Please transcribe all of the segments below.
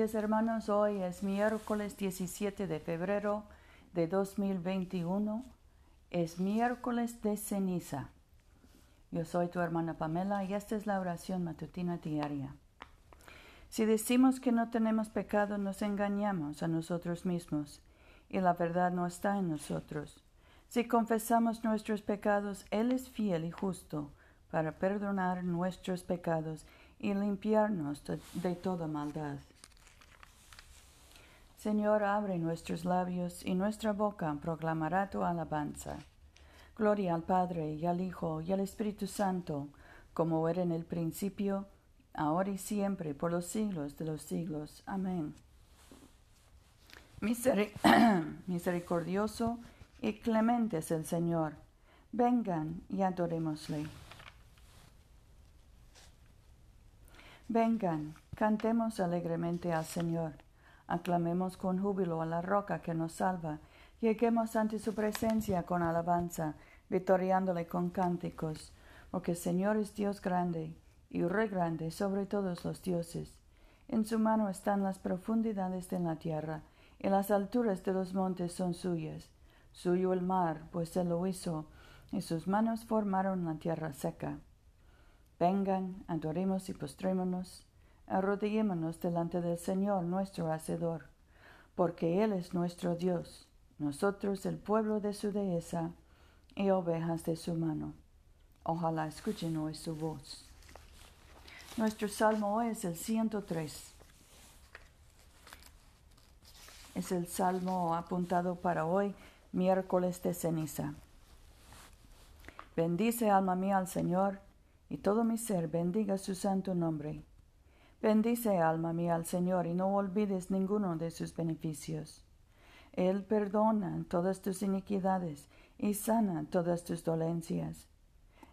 hermanos, hoy es miércoles 17 de febrero de 2021, es miércoles de ceniza. Yo soy tu hermana Pamela y esta es la oración matutina diaria. Si decimos que no tenemos pecado, nos engañamos a nosotros mismos y la verdad no está en nosotros. Si confesamos nuestros pecados, Él es fiel y justo para perdonar nuestros pecados y limpiarnos de, toda maldad. Señor, abre nuestros labios y nuestra boca proclamará tu alabanza. Gloria al Padre y al Hijo y al Espíritu Santo, como era en el principio, ahora y siempre, por los siglos de los siglos. Amén. misericordioso y clemente es el Señor. Vengan y adorémosle. Vengan, cantemos alegremente al Señor, aclamemos con júbilo a la roca que nos salva, lleguemos ante su presencia con alabanza, victoriándole con cánticos, porque el Señor es Dios grande y Rey grande sobre todos los dioses. En su mano están las profundidades de la tierra, y las alturas de los montes son suyas. Suyo el mar, pues él lo hizo, y sus manos formaron la tierra seca. Vengan, adoremos y postrémonos, arrodillémonos delante del Señor nuestro Hacedor, porque Él es nuestro Dios, nosotros el pueblo de su dehesa y ovejas de su mano. Ojalá escuchen hoy su voz. Nuestro salmo hoy es el 103. Es el salmo apuntado para hoy, miércoles de ceniza. Bendice alma mía al Señor y todo mi ser bendiga su santo nombre. Bendice, alma mía, al Señor, y no olvides ninguno de sus beneficios. Él perdona todas tus iniquidades y sana todas tus dolencias.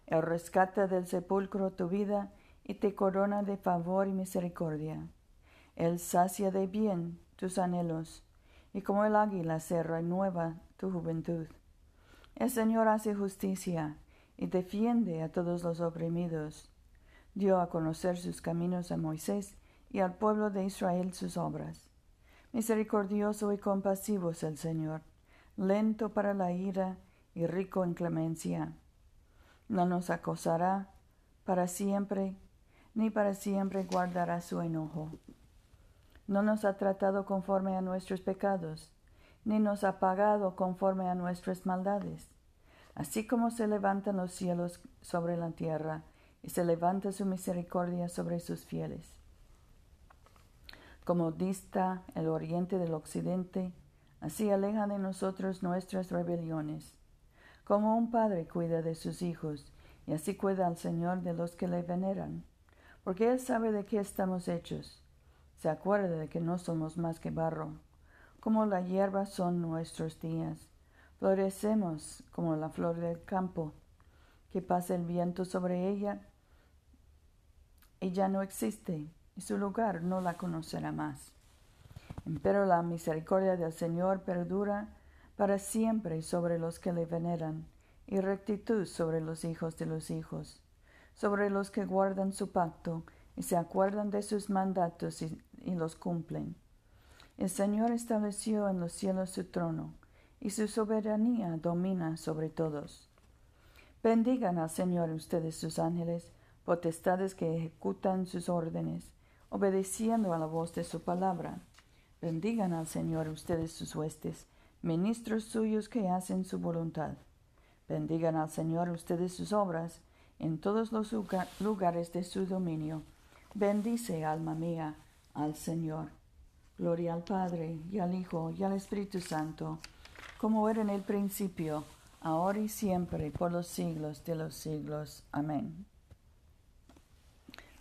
Él rescata del sepulcro tu vida y te corona de favor y misericordia. Él sacia de bien tus anhelos, y como el águila se renueva tu juventud. El Señor hace justicia y defiende a todos los oprimidos. Dio a conocer sus caminos a Moisés y al pueblo de Israel sus obras. Misericordioso y compasivo es el Señor, lento para la ira y rico en clemencia. No nos acosará para siempre, ni para siempre guardará su enojo. No nos ha tratado conforme a nuestros pecados, ni nos ha pagado conforme a nuestras maldades Así como se levantan los cielos sobre la tierra, y se levanta su misericordia sobre sus fieles. Como dista el oriente del occidente, así aleja de nosotros nuestras rebeliones. Como un padre cuida de sus hijos, y así cuida al Señor de los que le veneran, porque Él sabe de qué estamos hechos. Se acuerda de que no somos más que barro. Como la hierba son nuestros días Florecemos como la flor del campo, que pasa el viento sobre ella ya no existe, y su lugar no la conocerá más. Pero la misericordia del Señor perdura para siempre sobre los que le veneran, y rectitud sobre los hijos de los hijos, sobre los que guardan su pacto y se acuerdan de sus mandatos y, y los cumplen. El Señor estableció en los cielos su trono, y su soberanía domina sobre todos. Bendigan al Señor ustedes sus ángeles, potestades que ejecutan sus órdenes, obedeciendo a la voz de su palabra. Bendigan al Señor ustedes sus huestes, ministros suyos que hacen su voluntad. Bendigan al Señor ustedes sus obras, en todos los lugares de su dominio. Bendice, alma mía, al Señor. Gloria al Padre, y al Hijo, y al Espíritu Santo como era en el principio, ahora y siempre, por los siglos de los siglos. Amén.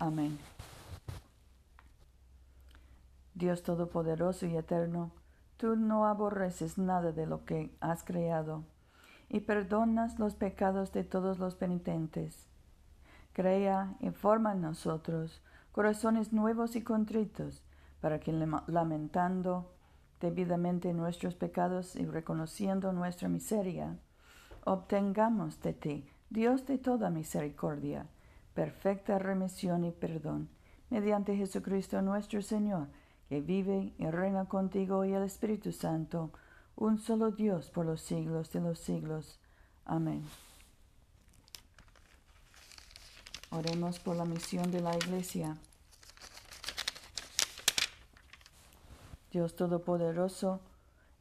Amén. Dios Todopoderoso y Eterno, tú no aborreces nada de lo que has creado, y perdonas los pecados de todos los penitentes. Crea y forma en nosotros corazones nuevos y contritos, para que lamentando debidamente nuestros pecados y reconociendo nuestra miseria, obtengamos de ti, Dios de toda misericordia, perfecta remisión y perdón, mediante Jesucristo nuestro Señor, que vive y reina contigo y el Espíritu Santo, un solo Dios por los siglos de los siglos. Amén. Oremos por la misión de la Iglesia. Dios Todopoderoso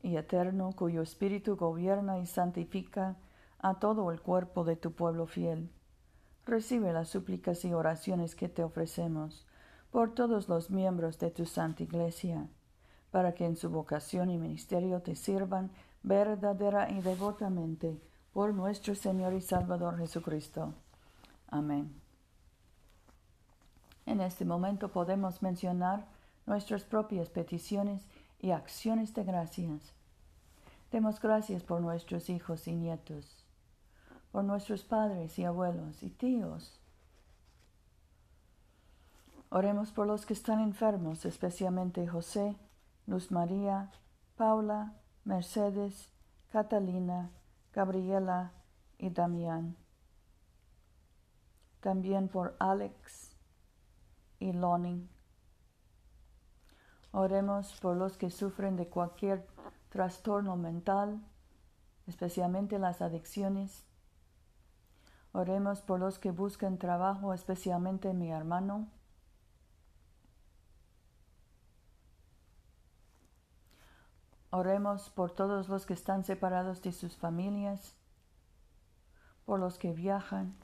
y Eterno, cuyo Espíritu gobierna y santifica a todo el cuerpo de tu pueblo fiel. Recibe las súplicas y oraciones que te ofrecemos por todos los miembros de tu Santa Iglesia, para que en su vocación y ministerio te sirvan verdadera y devotamente por nuestro Señor y Salvador Jesucristo. Amén. En este momento podemos mencionar nuestras propias peticiones y acciones de gracias. Demos gracias por nuestros hijos y nietos, por nuestros padres y abuelos y tíos. Oremos por los que están enfermos, especialmente José, Luz María, Paula, Mercedes, Catalina, Gabriela y Damián. También por Alex y Lonnie Oremos por los que sufren de cualquier trastorno mental, especialmente las adicciones. Oremos por los que buscan trabajo, especialmente mi hermano. Oremos por todos los que están separados de sus familias, por los que viajan.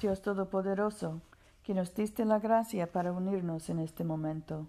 Dios Todopoderoso, que nos diste la gracia para unirnos en este momento,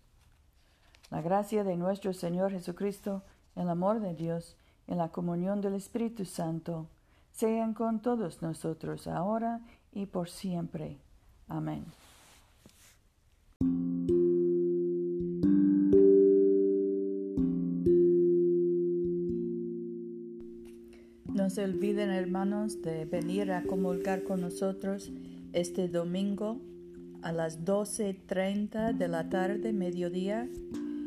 La gracia de nuestro Señor Jesucristo, el amor de Dios, en la comunión del Espíritu Santo, sean con todos nosotros ahora y por siempre. Amén. No se olviden, hermanos, de venir a comulgar con nosotros este domingo a las 12.30 de la tarde, mediodía,